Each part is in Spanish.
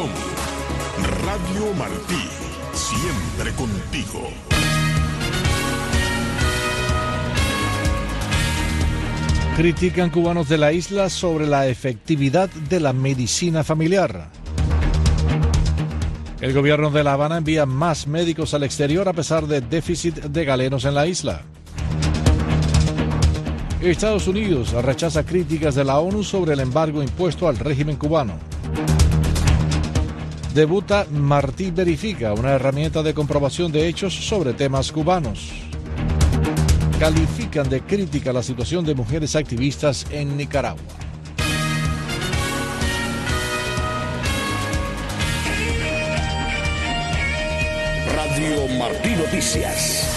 Radio Martí, siempre contigo. Critican cubanos de la isla sobre la efectividad de la medicina familiar. El gobierno de La Habana envía más médicos al exterior a pesar de déficit de galenos en la isla. Estados Unidos rechaza críticas de la ONU sobre el embargo impuesto al régimen cubano. Debuta Martí Verifica, una herramienta de comprobación de hechos sobre temas cubanos califican de crítica la situación de mujeres activistas en Nicaragua. Radio Martí Noticias.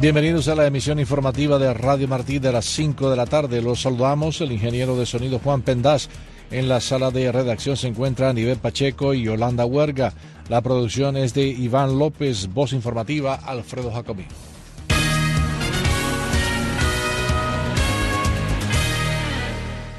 Bienvenidos a la emisión informativa de Radio Martí de las 5 de la tarde. Los saludamos, el ingeniero de sonido Juan Pendaz. En la sala de redacción se encuentra Nivel Pacheco y Yolanda Huerga. La producción es de Iván López, voz informativa Alfredo Jacobí.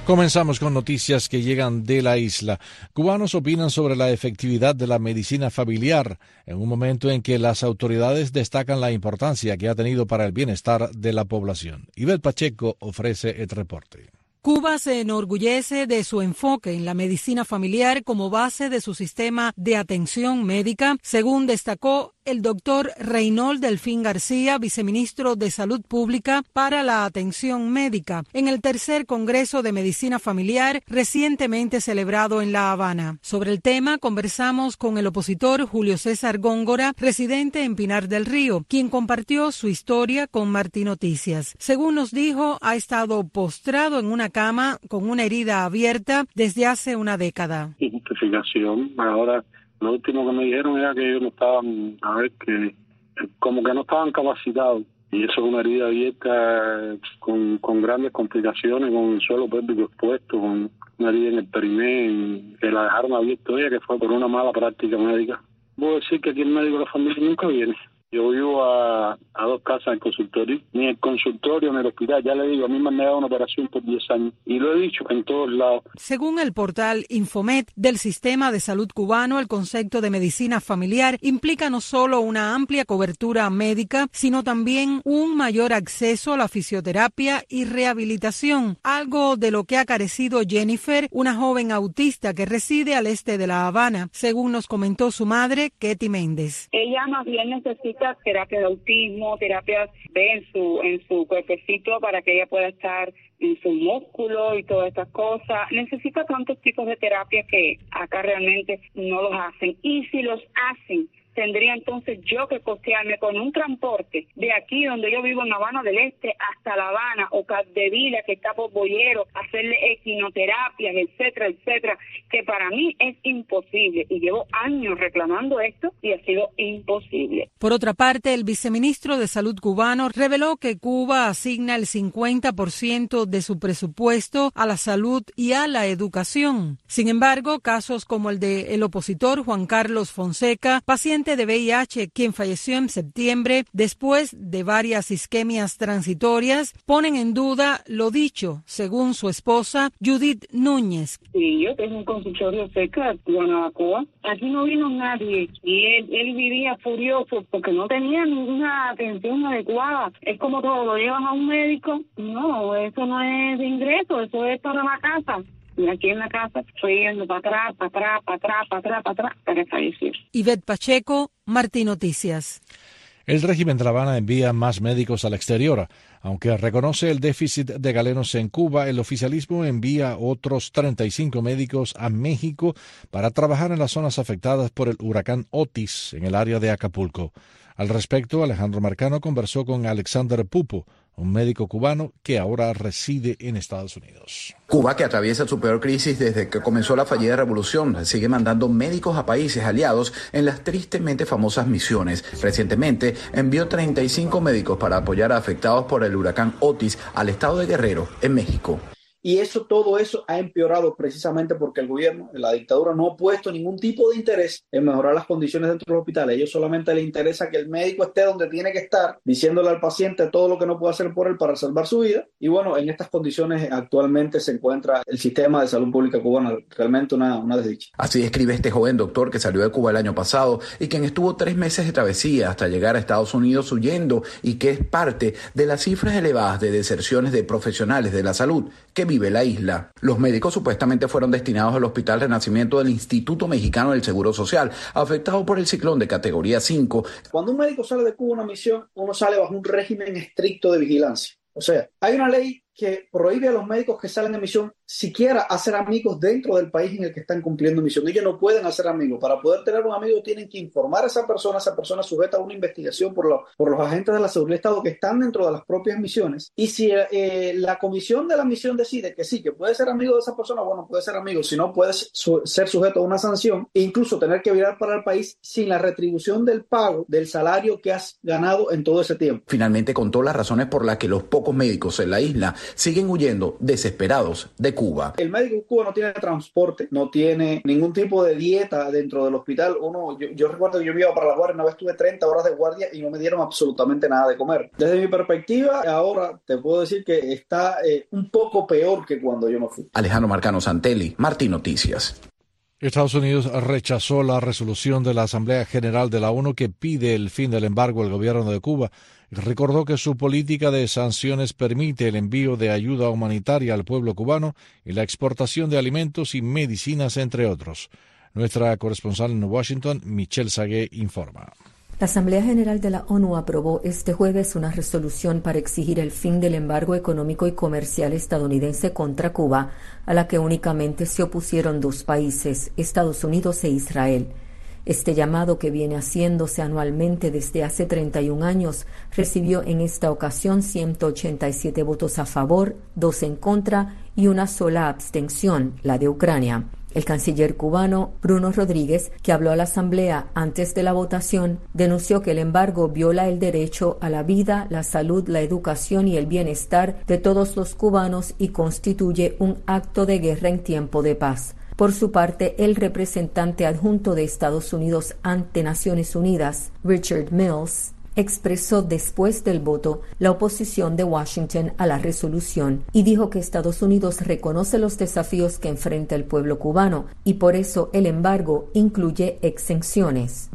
Comenzamos con noticias que llegan de la isla. Cubanos opinan sobre la efectividad de la medicina familiar en un momento en que las autoridades destacan la importancia que ha tenido para el bienestar de la población. Ibel Pacheco ofrece el reporte. Cuba se enorgullece de su enfoque en la medicina familiar como base de su sistema de atención médica, según destacó el doctor Reynold Delfín García, viceministro de Salud Pública para la Atención Médica, en el tercer Congreso de Medicina Familiar recientemente celebrado en La Habana. Sobre el tema conversamos con el opositor Julio César Góngora, residente en Pinar del Río, quien compartió su historia con Martí Noticias. Según nos dijo, ha estado postrado en una cama con una herida abierta desde hace una década. Ahora lo último que me dijeron era que ellos no estaban, a ver, que como que no estaban capacitados. Y eso es una herida abierta con, con grandes complicaciones, con el suelo pélvico expuesto, con una herida en el periné, que la dejaron abierta ella, que fue por una mala práctica médica. Puedo decir que aquí el médico de la familia nunca viene. Yo vivo a, dos casas en consultorio, ni el consultorio ni el hospital. Ya le digo, a mí me han negado una operación por 10 años y lo he dicho en todos lados. Según el portal Infomet del Sistema de Salud Cubano, el concepto de medicina familiar implica no solo una amplia cobertura médica, sino también un mayor acceso a la fisioterapia y rehabilitación, algo de lo que ha carecido Jennifer, una joven autista que reside al este de La Habana, según nos comentó su madre, Ketty Méndez. Ella más bien necesita terapia de autismo, terapias de en su, en su cuerpecito para que ella pueda estar en su músculo y todas estas cosas. Necesita tantos tipos de terapia que acá realmente no los hacen. Y si los hacen, tendría entonces yo que costearme con un transporte de aquí donde yo vivo en Habana del Este hasta La Habana o Capdevila que está por Boyero, hacerle equinoterapias, etcétera, etcétera, que para mí es imposible y llevo años reclamando esto y ha sido imposible. Por otra parte, el viceministro de Salud cubano reveló que Cuba asigna el 50% de su presupuesto a la salud y a la educación. Sin embargo, casos como el de el opositor Juan Carlos Fonseca, paciente de VIH, quien falleció en septiembre después de varias isquemias transitorias, ponen en duda lo dicho, según su esposa Judith Núñez. Sí, yo tengo un consultorio cerca de Guanabacoa. Aquí no vino nadie y él, él vivía furioso porque no tenía ninguna atención adecuada. Es como todo, lo llevas a un médico. No, eso no es de ingreso, eso es para la casa. Y aquí en la casa estoy yendo para atrás, para atrás, para atrás, para atrás, para atrás, para fallecer. Ivette Pacheco, Martín Noticias. El régimen de La Habana envía más médicos al exterior. Aunque reconoce el déficit de galenos en Cuba, el oficialismo envía otros 35 médicos a México para trabajar en las zonas afectadas por el huracán Otis en el área de Acapulco. Al respecto, Alejandro Marcano conversó con Alexander Pupo, un médico cubano que ahora reside en Estados Unidos. Cuba, que atraviesa su peor crisis desde que comenzó la fallida revolución, sigue mandando médicos a países aliados en las tristemente famosas misiones. Recientemente envió 35 médicos para apoyar a afectados por el huracán Otis al estado de Guerrero, en México. Y eso, todo eso ha empeorado precisamente porque el gobierno, la dictadura, no ha puesto ningún tipo de interés en mejorar las condiciones dentro de los hospitales. A ellos solamente les interesa que el médico esté donde tiene que estar, diciéndole al paciente todo lo que no puede hacer por él para salvar su vida. Y bueno, en estas condiciones actualmente se encuentra el sistema de salud pública cubano, realmente una, una desdicha. Así describe este joven doctor que salió de Cuba el año pasado y quien estuvo tres meses de travesía hasta llegar a Estados Unidos huyendo y que es parte de las cifras elevadas de deserciones de profesionales de la salud que la isla. Los médicos supuestamente fueron destinados al Hospital Renacimiento del Instituto Mexicano del Seguro Social, afectado por el ciclón de categoría 5. Cuando un médico sale de Cuba una misión, uno sale bajo un régimen estricto de vigilancia. O sea, hay una ley que prohíbe a los médicos que salen de misión siquiera hacer amigos dentro del país en el que están cumpliendo misión. Ellos no pueden hacer amigos. Para poder tener un amigo tienen que informar a esa persona, esa persona sujeta a una investigación por, los por los agentes de la seguridad del Estado que están dentro de las propias misiones. Y si eh, la comisión de la misión decide que sí, que puede ser amigo de esa persona, bueno, puede ser amigo. Si no, puede ser sujeto a una sanción e incluso tener que virar para el país sin la retribución del pago del salario que has ganado en todo ese tiempo. Finalmente contó las razones por las que los pocos médicos en la isla siguen huyendo desesperados de Cuba. El médico en Cuba no tiene transporte, no tiene ningún tipo de dieta dentro del hospital. Uno, yo, recuerdo que yo iba para la guardia, una vez tuve 30 horas de guardia y no me dieron absolutamente nada de comer. Desde mi perspectiva, ahora te puedo decir que está eh, un poco peor que cuando yo me fui. Alejandro Marcano Santelli, Martín Noticias. Estados Unidos rechazó la resolución de la Asamblea General de la ONU que pide el fin del embargo al gobierno de Cuba recordó que su política de sanciones permite el envío de ayuda humanitaria al pueblo cubano y la exportación de alimentos y medicinas, entre otros. Nuestra corresponsal en Washington, Michelle Sagué, informa. La Asamblea General de la ONU aprobó este jueves una resolución para exigir el fin del embargo económico y comercial estadounidense contra Cuba, a la que únicamente se opusieron dos países, Estados Unidos e Israel. Este llamado, que viene haciéndose anualmente desde hace 31 años, recibió en esta ocasión 187 votos a favor, dos en contra y una sola abstención, la de Ucrania. El canciller cubano Bruno Rodríguez, que habló a la Asamblea antes de la votación, denunció que el embargo viola el derecho a la vida, la salud, la educación y el bienestar de todos los cubanos y constituye un acto de guerra en tiempo de paz. Por su parte, el representante adjunto de Estados Unidos ante Naciones Unidas, Richard Mills, expresó después del voto la oposición de Washington a la resolución y dijo que Estados Unidos reconoce los desafíos que enfrenta el pueblo cubano y por eso el embargo incluye exenciones.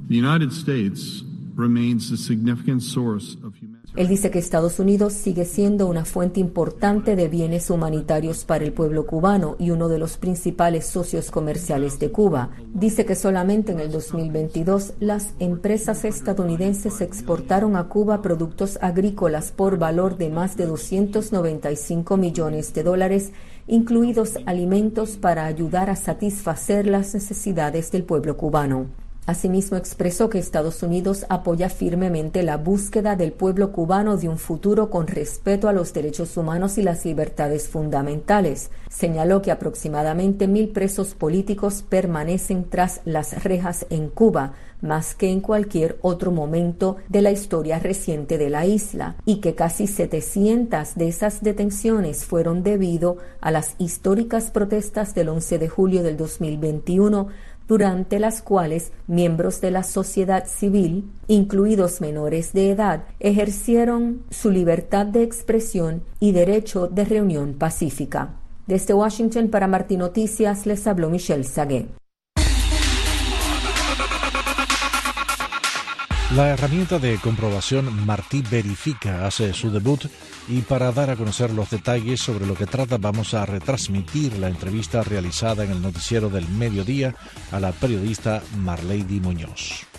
Él dice que Estados Unidos sigue siendo una fuente importante de bienes humanitarios para el pueblo cubano y uno de los principales socios comerciales de Cuba. Dice que solamente en el 2022 las empresas estadounidenses exportaron a Cuba productos agrícolas por valor de más de 295 millones de dólares, incluidos alimentos para ayudar a satisfacer las necesidades del pueblo cubano. Asimismo, expresó que Estados Unidos apoya firmemente la búsqueda del pueblo cubano de un futuro con respeto a los derechos humanos y las libertades fundamentales. Señaló que aproximadamente mil presos políticos permanecen tras las rejas en Cuba, más que en cualquier otro momento de la historia reciente de la isla, y que casi 700 de esas detenciones fueron debido a las históricas protestas del 11 de julio del 2021 durante las cuales miembros de la sociedad civil, incluidos menores de edad, ejercieron su libertad de expresión y derecho de reunión pacífica. Desde Washington para Martín Noticias les habló Michelle Sagué. La herramienta de comprobación Martí Verifica hace su debut y para dar a conocer los detalles sobre lo que trata vamos a retransmitir la entrevista realizada en el noticiero del mediodía a la periodista Marlady Muñoz.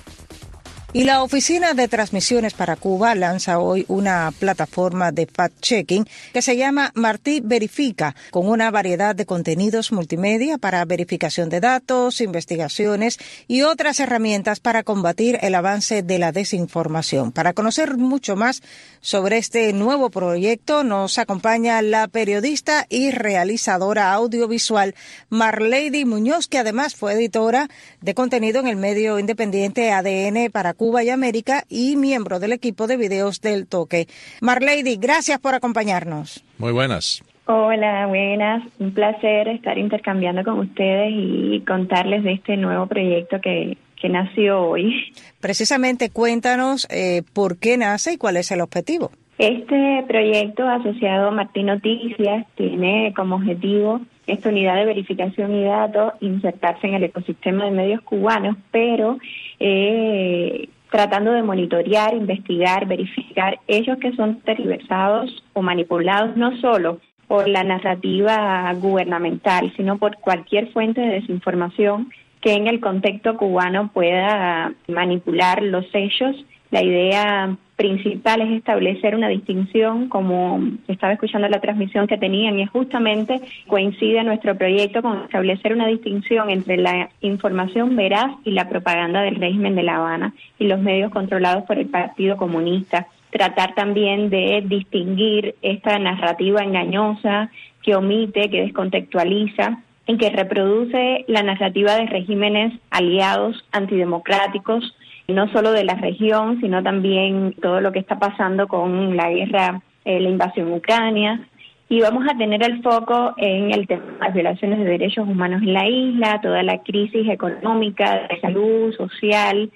Y la Oficina de Transmisiones para Cuba lanza hoy una plataforma de fact-checking que se llama Martí Verifica, con una variedad de contenidos multimedia para verificación de datos, investigaciones y otras herramientas para combatir el avance de la desinformación. Para conocer mucho más sobre este nuevo proyecto, nos acompaña la periodista y realizadora audiovisual Marlady Muñoz, que además fue editora de contenido en el medio independiente ADN para y América y miembro del equipo de videos del Toque. Marlady, gracias por acompañarnos. Muy buenas. Hola, buenas. Un placer estar intercambiando con ustedes y contarles de este nuevo proyecto que, que nació hoy. Precisamente cuéntanos eh, por qué nace y cuál es el objetivo. Este proyecto asociado a Martín Noticias tiene como objetivo esta unidad de verificación y datos insertarse en el ecosistema de medios cubanos, pero eh, tratando de monitorear, investigar, verificar hechos que son tergiversados o manipulados no solo por la narrativa gubernamental, sino por cualquier fuente de desinformación que en el contexto cubano pueda manipular los hechos. La idea principal es establecer una distinción, como estaba escuchando la transmisión que tenían, y justamente coincide nuestro proyecto con establecer una distinción entre la información veraz y la propaganda del régimen de La Habana y los medios controlados por el Partido Comunista. Tratar también de distinguir esta narrativa engañosa que omite, que descontextualiza en que reproduce la narrativa de regímenes aliados antidemocráticos, no solo de la región, sino también todo lo que está pasando con la guerra, eh, la invasión ucrania. Y vamos a tener el foco en el tema de las violaciones de derechos humanos en la isla, toda la crisis económica, de salud, social,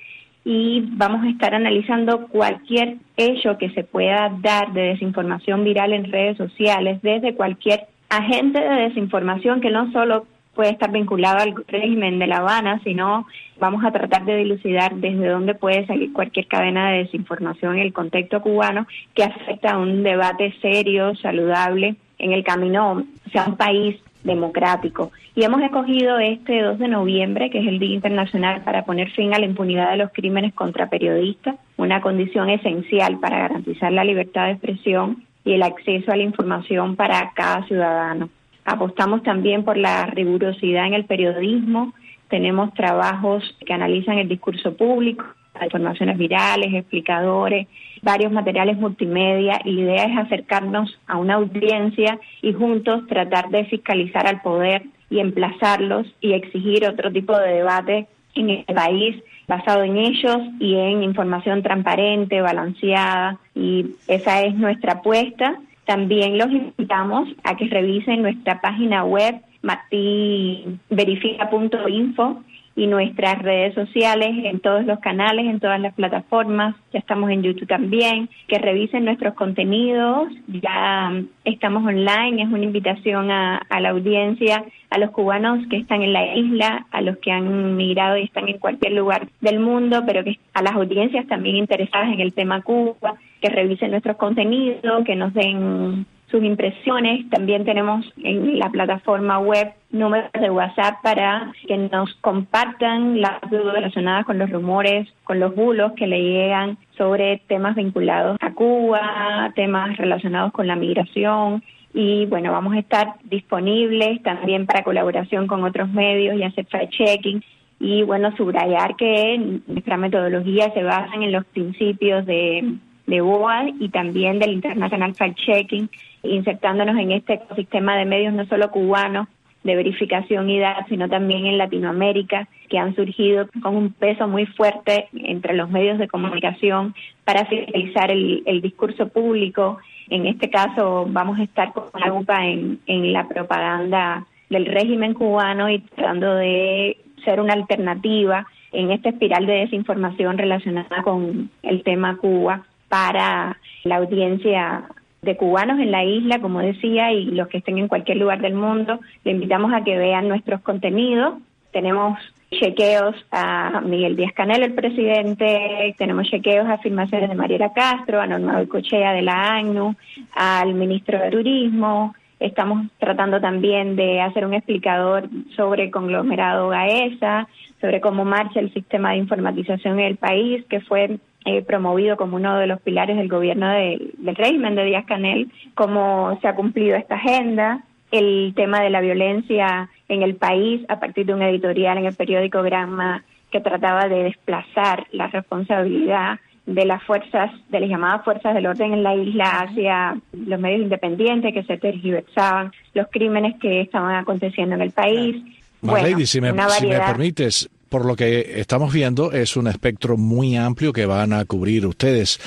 y vamos a estar analizando cualquier hecho que se pueda dar de desinformación viral en redes sociales, desde cualquier agente de desinformación que no solo puede estar vinculado al régimen de La Habana, sino vamos a tratar de dilucidar desde dónde puede salir cualquier cadena de desinformación en el contexto cubano que afecta a un debate serio, saludable, en el camino sea un país democrático. Y hemos escogido este 2 de noviembre, que es el Día Internacional para poner fin a la impunidad de los crímenes contra periodistas, una condición esencial para garantizar la libertad de expresión y el acceso a la información para cada ciudadano. Apostamos también por la rigurosidad en el periodismo. Tenemos trabajos que analizan el discurso público, informaciones virales, explicadores, varios materiales multimedia la idea es acercarnos a una audiencia y juntos tratar de fiscalizar al poder y emplazarlos y exigir otro tipo de debate en el país basado en ellos y en información transparente, balanceada y esa es nuestra apuesta. También los invitamos a que revisen nuestra página web mativerifica.info y nuestras redes sociales en todos los canales, en todas las plataformas, ya estamos en YouTube también, que revisen nuestros contenidos, ya estamos online, es una invitación a, a, la audiencia, a los cubanos que están en la isla, a los que han migrado y están en cualquier lugar del mundo, pero que a las audiencias también interesadas en el tema Cuba, que revisen nuestros contenidos, que nos den sus impresiones. También tenemos en la plataforma web números de WhatsApp para que nos compartan las dudas relacionadas con los rumores, con los bulos que le llegan sobre temas vinculados a Cuba, temas relacionados con la migración. Y bueno, vamos a estar disponibles también para colaboración con otros medios y hacer fact-checking. Y bueno, subrayar que nuestra metodología se basa en los principios de, de BOA y también del International Fact-Checking insertándonos en este ecosistema de medios no solo cubanos de verificación y datos, sino también en Latinoamérica, que han surgido con un peso muy fuerte entre los medios de comunicación para fiscalizar el, discurso público. En este caso vamos a estar con la lupa en, en la propaganda del régimen cubano y tratando de ser una alternativa en esta espiral de desinformación relacionada con el tema Cuba para la audiencia de cubanos en la isla, como decía, y los que estén en cualquier lugar del mundo, le invitamos a que vean nuestros contenidos. Tenemos chequeos a Miguel Díaz Canel, el presidente, tenemos chequeos a afirmaciones de Mariela Castro, a Norma Cochea de la ANU, al ministro de Turismo. Estamos tratando también de hacer un explicador sobre conglomerado GAESA, sobre cómo marcha el sistema de informatización en el país, que fue eh, promovido como uno de los pilares del gobierno del régimen de Díaz Canel, cómo se ha cumplido esta agenda, el tema de la violencia en el país a partir de un editorial en el periódico Granma que trataba de desplazar la responsabilidad de las fuerzas, de las llamadas fuerzas del orden en la isla hacia los medios independientes que se tergiversaban, los crímenes que estaban aconteciendo en el país. Bueno, si, me, si me permites, por lo que estamos viendo, es un espectro muy amplio que van a cubrir ustedes.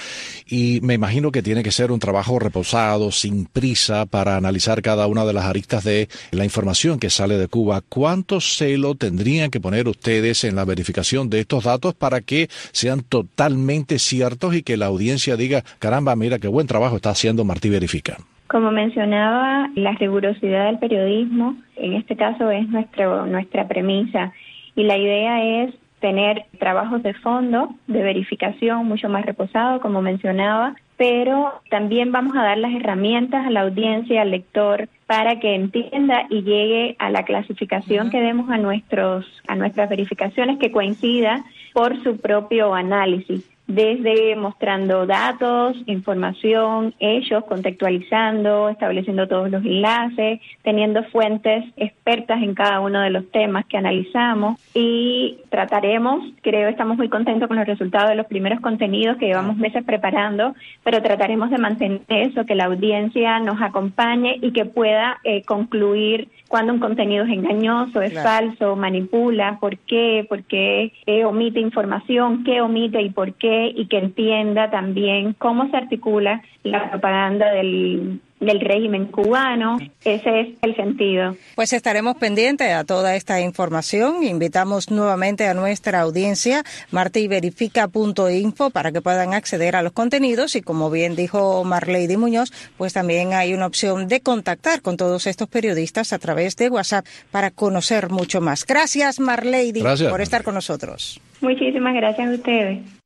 Y me imagino que tiene que ser un trabajo reposado, sin prisa, para analizar cada una de las aristas de la información que sale de Cuba. ¿Cuánto celo tendrían que poner ustedes en la verificación de estos datos para que sean totalmente ciertos y que la audiencia diga, caramba, mira qué buen trabajo está haciendo Martí Verifica? Como mencionaba, la rigurosidad del periodismo, en este caso es nuestro, nuestra premisa y la idea es tener trabajos de fondo, de verificación mucho más reposado, como mencionaba, pero también vamos a dar las herramientas a la audiencia, al lector, para que entienda y llegue a la clasificación que demos a nuestros a nuestras verificaciones que coincida por su propio análisis desde mostrando datos, información, ellos contextualizando, estableciendo todos los enlaces, teniendo fuentes expertas en cada uno de los temas que analizamos. Y trataremos, creo estamos muy contentos con los resultados de los primeros contenidos que llevamos meses preparando, pero trataremos de mantener eso, que la audiencia nos acompañe y que pueda eh, concluir cuando un contenido es engañoso, es falso, manipula, por qué, por qué eh, omite información, qué omite y por qué y que entienda también cómo se articula la propaganda del, del régimen cubano. Ese es el sentido. Pues estaremos pendientes a toda esta información. Invitamos nuevamente a nuestra audiencia martiverifica.info para que puedan acceder a los contenidos y como bien dijo Marlady Muñoz, pues también hay una opción de contactar con todos estos periodistas a través de WhatsApp para conocer mucho más. Gracias Marlady por estar con nosotros. Muchísimas gracias a ustedes.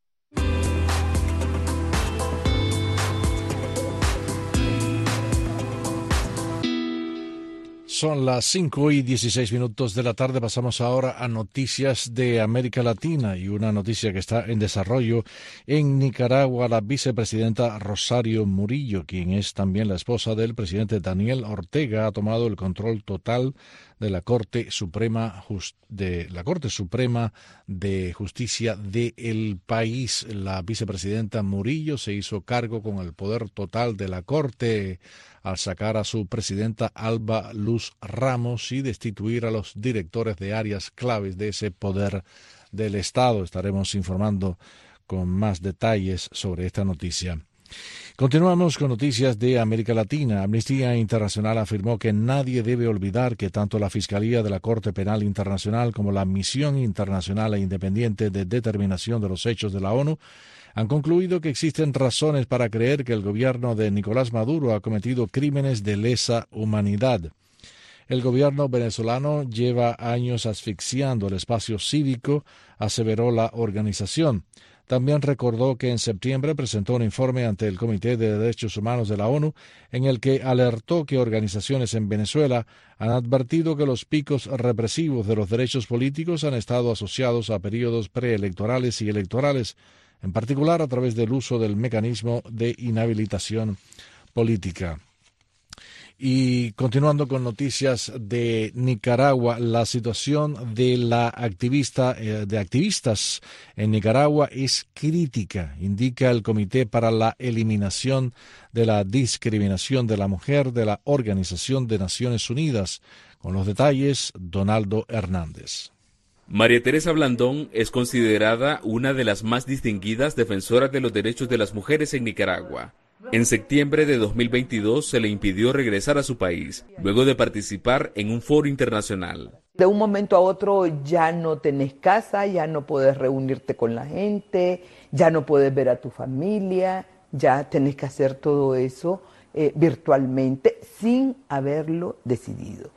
Son las 5 y 16 minutos de la tarde. Pasamos ahora a noticias de América Latina y una noticia que está en desarrollo en Nicaragua. La vicepresidenta Rosario Murillo, quien es también la esposa del presidente Daniel Ortega, ha tomado el control total de la Corte Suprema de la Corte Suprema de Justicia del país. La vicepresidenta Murillo se hizo cargo con el poder total de la Corte al sacar a su presidenta Alba Luz Ramos y destituir a los directores de áreas claves de ese poder del Estado. Estaremos informando con más detalles sobre esta noticia. Continuamos con noticias de América Latina. Amnistía Internacional afirmó que nadie debe olvidar que tanto la Fiscalía de la Corte Penal Internacional como la Misión Internacional e Independiente de Determinación de los Hechos de la ONU han concluido que existen razones para creer que el gobierno de Nicolás Maduro ha cometido crímenes de lesa humanidad. El gobierno venezolano lleva años asfixiando el espacio cívico, aseveró la organización. También recordó que en septiembre presentó un informe ante el Comité de Derechos Humanos de la ONU en el que alertó que organizaciones en Venezuela han advertido que los picos represivos de los derechos políticos han estado asociados a periodos preelectorales y electorales, en particular a través del uso del mecanismo de inhabilitación política. Y continuando con noticias de Nicaragua, la situación de la activista eh, de activistas en Nicaragua es crítica, indica el Comité para la Eliminación de la Discriminación de la Mujer de la Organización de Naciones Unidas. Con los detalles, Donaldo Hernández. María Teresa Blandón es considerada una de las más distinguidas defensoras de los derechos de las mujeres en Nicaragua. En septiembre de 2022 se le impidió regresar a su país, luego de participar en un foro internacional. De un momento a otro ya no tenés casa, ya no puedes reunirte con la gente, ya no puedes ver a tu familia, ya tenés que hacer todo eso eh, virtualmente sin haberlo decidido.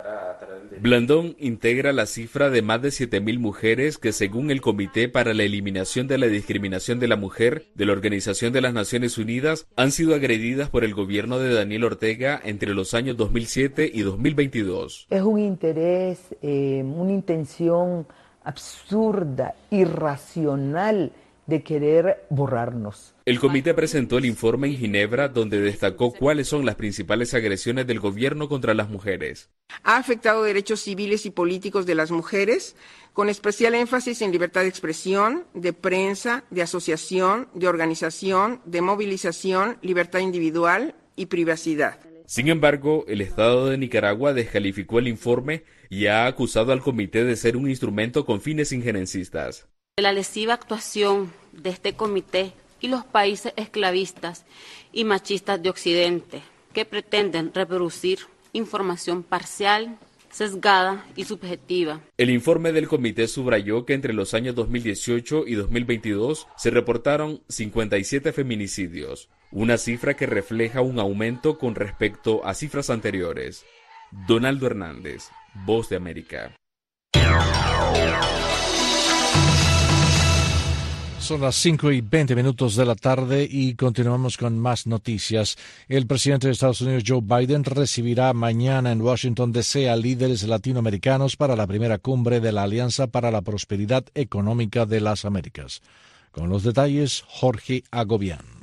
Blandón integra la cifra de más de 7.000 mujeres que según el Comité para la Eliminación de la Discriminación de la Mujer de la Organización de las Naciones Unidas han sido agredidas por el gobierno de Daniel Ortega entre los años 2007 y 2022. Es un interés, eh, una intención absurda, irracional de querer borrarnos. El comité presentó el informe en Ginebra donde destacó cuáles son las principales agresiones del gobierno contra las mujeres. Ha afectado derechos civiles y políticos de las mujeres, con especial énfasis en libertad de expresión, de prensa, de asociación, de organización, de movilización, libertad individual y privacidad. Sin embargo, el Estado de Nicaragua descalificó el informe y ha acusado al comité de ser un instrumento con fines injerencistas. La lesiva actuación de este comité y los países esclavistas y machistas de Occidente que pretenden reproducir información parcial, sesgada y subjetiva. El informe del comité subrayó que entre los años 2018 y 2022 se reportaron 57 feminicidios, una cifra que refleja un aumento con respecto a cifras anteriores. Donaldo Hernández, Voz de América. Son las 5 y 20 minutos de la tarde y continuamos con más noticias. El presidente de Estados Unidos, Joe Biden, recibirá mañana en Washington, D.C. a líderes latinoamericanos para la primera cumbre de la Alianza para la Prosperidad Económica de las Américas. Con los detalles, Jorge Agobián.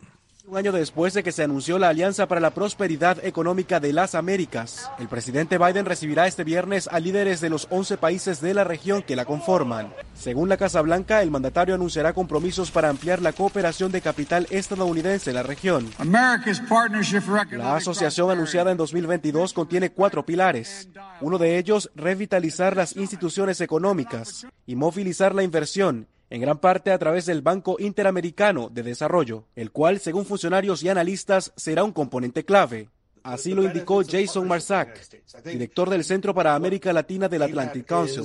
Un año después de que se anunció la Alianza para la Prosperidad Económica de las Américas, el presidente Biden recibirá este viernes a líderes de los 11 países de la región que la conforman. Según la Casa Blanca, el mandatario anunciará compromisos para ampliar la cooperación de capital estadounidense en la región. La asociación anunciada en 2022 contiene cuatro pilares. Uno de ellos, revitalizar las instituciones económicas y movilizar la inversión en gran parte a través del Banco Interamericano de Desarrollo, el cual, según funcionarios y analistas, será un componente clave. Así lo indicó Jason Marsack, director del Centro para América Latina del Atlantic Council.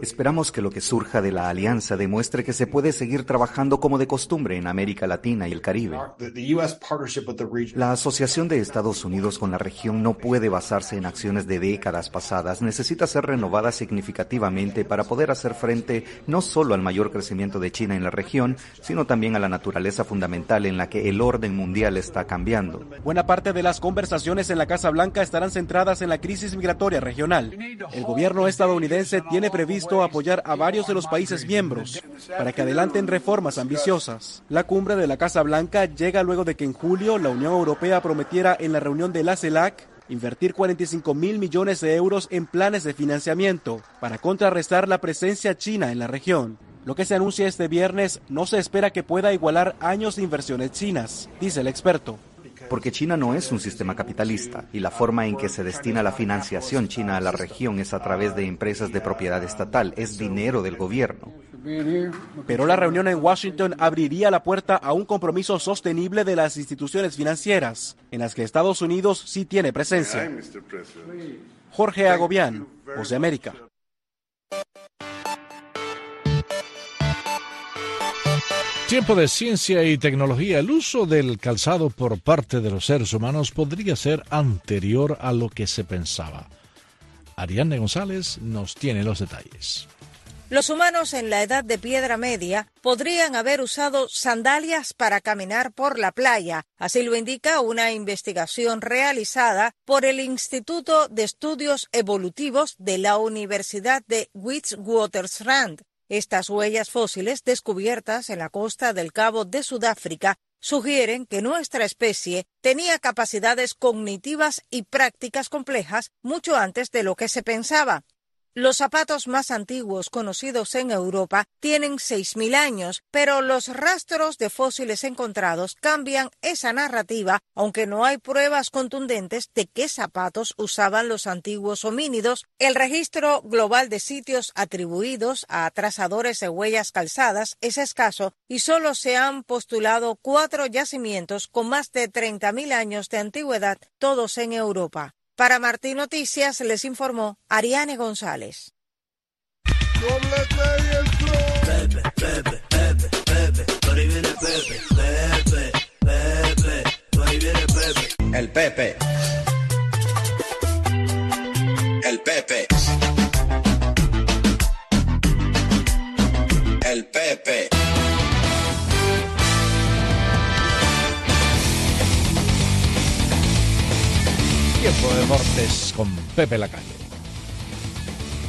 Esperamos que lo que surja de la alianza demuestre que se puede seguir trabajando como de costumbre en América Latina y el Caribe. La asociación de Estados Unidos con la región no puede basarse en acciones de décadas pasadas, necesita ser renovada significativamente para poder hacer frente no solo al mayor crecimiento de China en la región, sino también a la naturaleza fundamental en la que el orden mundial está cambiando. Buena parte de las conversaciones en la Casa Blanca estarán centradas en la crisis migratoria regional. El gobierno gobierno estadounidense tiene previsto apoyar a varios de los países miembros para que adelanten reformas ambiciosas. La cumbre de la Casa Blanca llega luego de que en julio la Unión Europea prometiera en la reunión de la CELAC invertir 45 mil millones de euros en planes de financiamiento para contrarrestar la presencia china en la región. Lo que se anuncia este viernes no se espera que pueda igualar años de inversiones chinas, dice el experto porque China no es un sistema capitalista y la forma en que se destina la financiación china a la región es a través de empresas de propiedad estatal, es dinero del gobierno. Pero la reunión en Washington abriría la puerta a un compromiso sostenible de las instituciones financieras, en las que Estados Unidos sí tiene presencia. Jorge Agobián, Voz de América. Tiempo de ciencia y tecnología. El uso del calzado por parte de los seres humanos podría ser anterior a lo que se pensaba. Ariane González nos tiene los detalles. Los humanos en la edad de piedra media podrían haber usado sandalias para caminar por la playa. Así lo indica una investigación realizada por el Instituto de Estudios Evolutivos de la Universidad de Witwatersrand. Estas huellas fósiles descubiertas en la costa del Cabo de Sudáfrica sugieren que nuestra especie tenía capacidades cognitivas y prácticas complejas mucho antes de lo que se pensaba. Los zapatos más antiguos conocidos en Europa tienen 6.000 años, pero los rastros de fósiles encontrados cambian esa narrativa, aunque no hay pruebas contundentes de qué zapatos usaban los antiguos homínidos. El registro global de sitios atribuidos a trazadores de huellas calzadas es escaso y solo se han postulado cuatro yacimientos con más de 30.000 años de antigüedad, todos en Europa. Para Martín Noticias les informó Ariane González. El Pepe. El Pepe. El Pepe. Tiempo de deportes con Pepe Lacalle.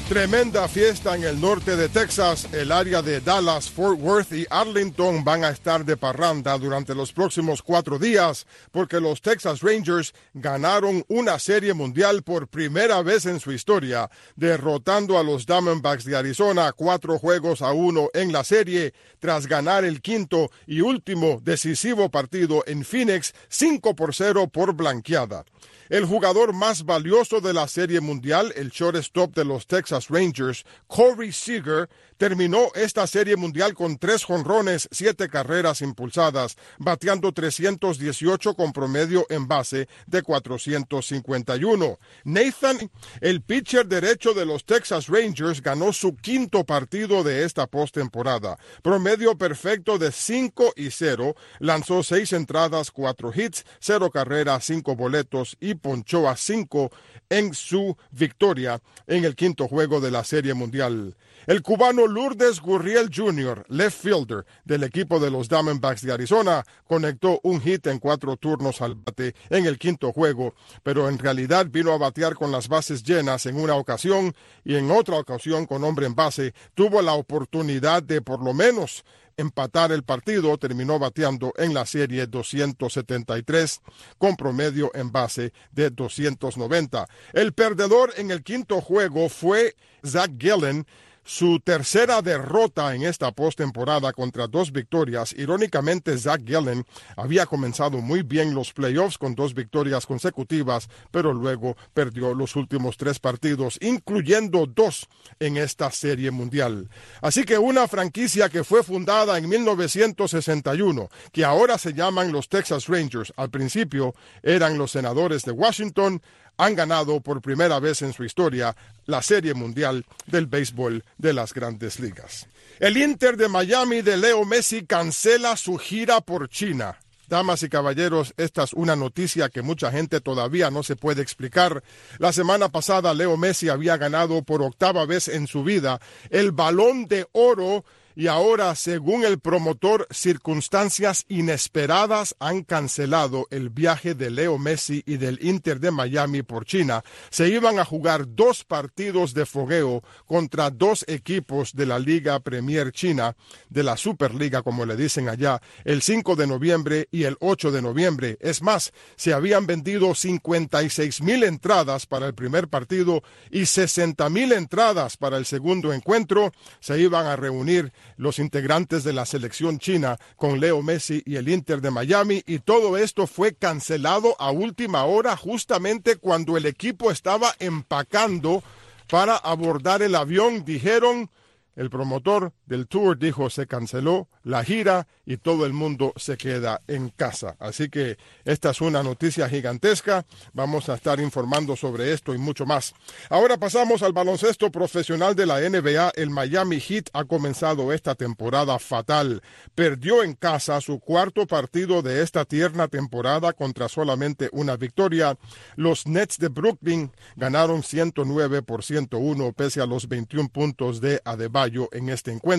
Tremenda fiesta en el norte de Texas. El área de Dallas, Fort Worth y Arlington van a estar de parranda durante los próximos cuatro días porque los Texas Rangers ganaron una serie mundial por primera vez en su historia, derrotando a los Diamondbacks de Arizona cuatro juegos a uno en la serie tras ganar el quinto y último decisivo partido en Phoenix 5 por 0 por blanqueada. El jugador más valioso de la Serie Mundial, el shortstop de los Texas Rangers, Corey Seager, terminó esta Serie Mundial con tres jonrones, siete carreras impulsadas, bateando 318 con promedio en base de 451. Nathan, el pitcher derecho de los Texas Rangers, ganó su quinto partido de esta postemporada. Promedio perfecto de 5 y 0, lanzó seis entradas, cuatro hits, cero carreras, cinco boletos y ponchó a cinco en su victoria en el quinto juego de la Serie Mundial. El cubano Lourdes Gurriel Jr., left fielder del equipo de los Diamondbacks de Arizona, conectó un hit en cuatro turnos al bate en el quinto juego, pero en realidad vino a batear con las bases llenas en una ocasión y en otra ocasión con hombre en base tuvo la oportunidad de por lo menos empatar el partido, terminó bateando en la serie 273 con promedio en base de 290. El perdedor en el quinto juego fue Zach Gillen, su tercera derrota en esta postemporada contra dos victorias. Irónicamente, Zach Gallen había comenzado muy bien los playoffs con dos victorias consecutivas, pero luego perdió los últimos tres partidos, incluyendo dos en esta serie mundial. Así que una franquicia que fue fundada en 1961, que ahora se llaman los Texas Rangers, al principio eran los senadores de Washington, han ganado por primera vez en su historia la Serie Mundial del Béisbol de las Grandes Ligas. El Inter de Miami de Leo Messi cancela su gira por China. Damas y caballeros, esta es una noticia que mucha gente todavía no se puede explicar. La semana pasada Leo Messi había ganado por octava vez en su vida el balón de oro y ahora, según el promotor, circunstancias inesperadas han cancelado el viaje de Leo Messi y del Inter de Miami por China. Se iban a jugar dos partidos de fogueo contra dos equipos de la Liga Premier China, de la Superliga, como le dicen allá, el 5 de noviembre y el 8 de noviembre. Es más, se habían vendido 56 mil entradas para el primer partido y 60 mil entradas para el segundo encuentro. Se iban a reunir los integrantes de la selección china con Leo Messi y el Inter de Miami y todo esto fue cancelado a última hora justamente cuando el equipo estaba empacando para abordar el avión. Dijeron el promotor del tour dijo se canceló la gira y todo el mundo se queda en casa. Así que esta es una noticia gigantesca. Vamos a estar informando sobre esto y mucho más. Ahora pasamos al baloncesto profesional de la NBA. El Miami Heat ha comenzado esta temporada fatal. Perdió en casa su cuarto partido de esta tierna temporada contra solamente una victoria. Los Nets de Brooklyn ganaron 109 por 101 pese a los 21 puntos de Adebayo en este encuentro.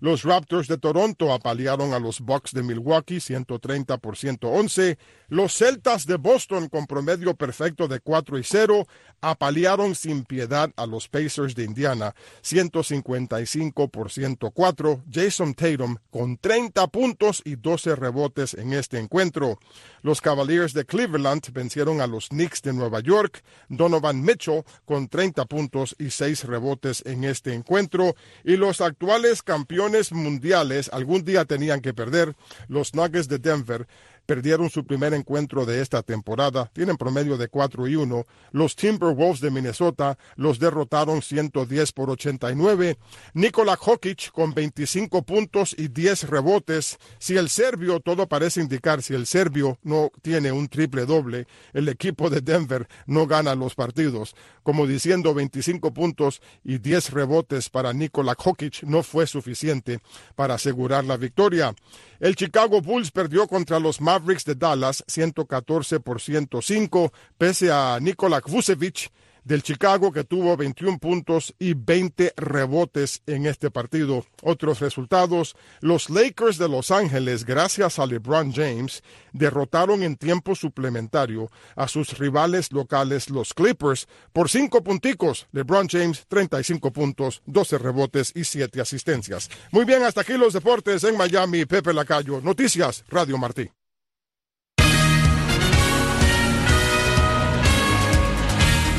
Los Raptors de Toronto apalearon a los Bucks de Milwaukee 130 por 111. Los Celtas de Boston con promedio perfecto de 4 y 0 apalearon sin piedad a los Pacers de Indiana 155 por 104. Jason Tatum con 30 puntos y 12 rebotes en este encuentro. Los Cavaliers de Cleveland vencieron a los Knicks de Nueva York. Donovan Mitchell con 30 puntos y 6 rebotes en este encuentro y los actuales campeones mundiales algún día tenían que perder. Los Nuggets de Denver perdieron su primer encuentro de esta temporada, tienen promedio de 4 y 1. Los Timberwolves de Minnesota los derrotaron 110 por 89. Nikola Jokic con 25 puntos y 10 rebotes. Si el serbio, todo parece indicar, si el serbio no tiene un triple doble, el equipo de Denver no gana los partidos. Como diciendo 25 puntos y 10 rebotes para Nikola Jokic no fue suficiente para asegurar la victoria. El Chicago Bulls perdió contra los Mavericks de Dallas 114 por 105, pese a Nikola Vucevic del Chicago que tuvo 21 puntos y 20 rebotes en este partido. Otros resultados, los Lakers de Los Ángeles, gracias a LeBron James, derrotaron en tiempo suplementario a sus rivales locales, los Clippers, por cinco punticos. LeBron James, 35 puntos, 12 rebotes y 7 asistencias. Muy bien, hasta aquí los deportes en Miami. Pepe Lacayo, Noticias, Radio Martí.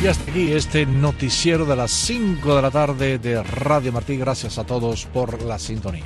Y hasta aquí este noticiero de las 5 de la tarde de Radio Martí. Gracias a todos por la sintonía.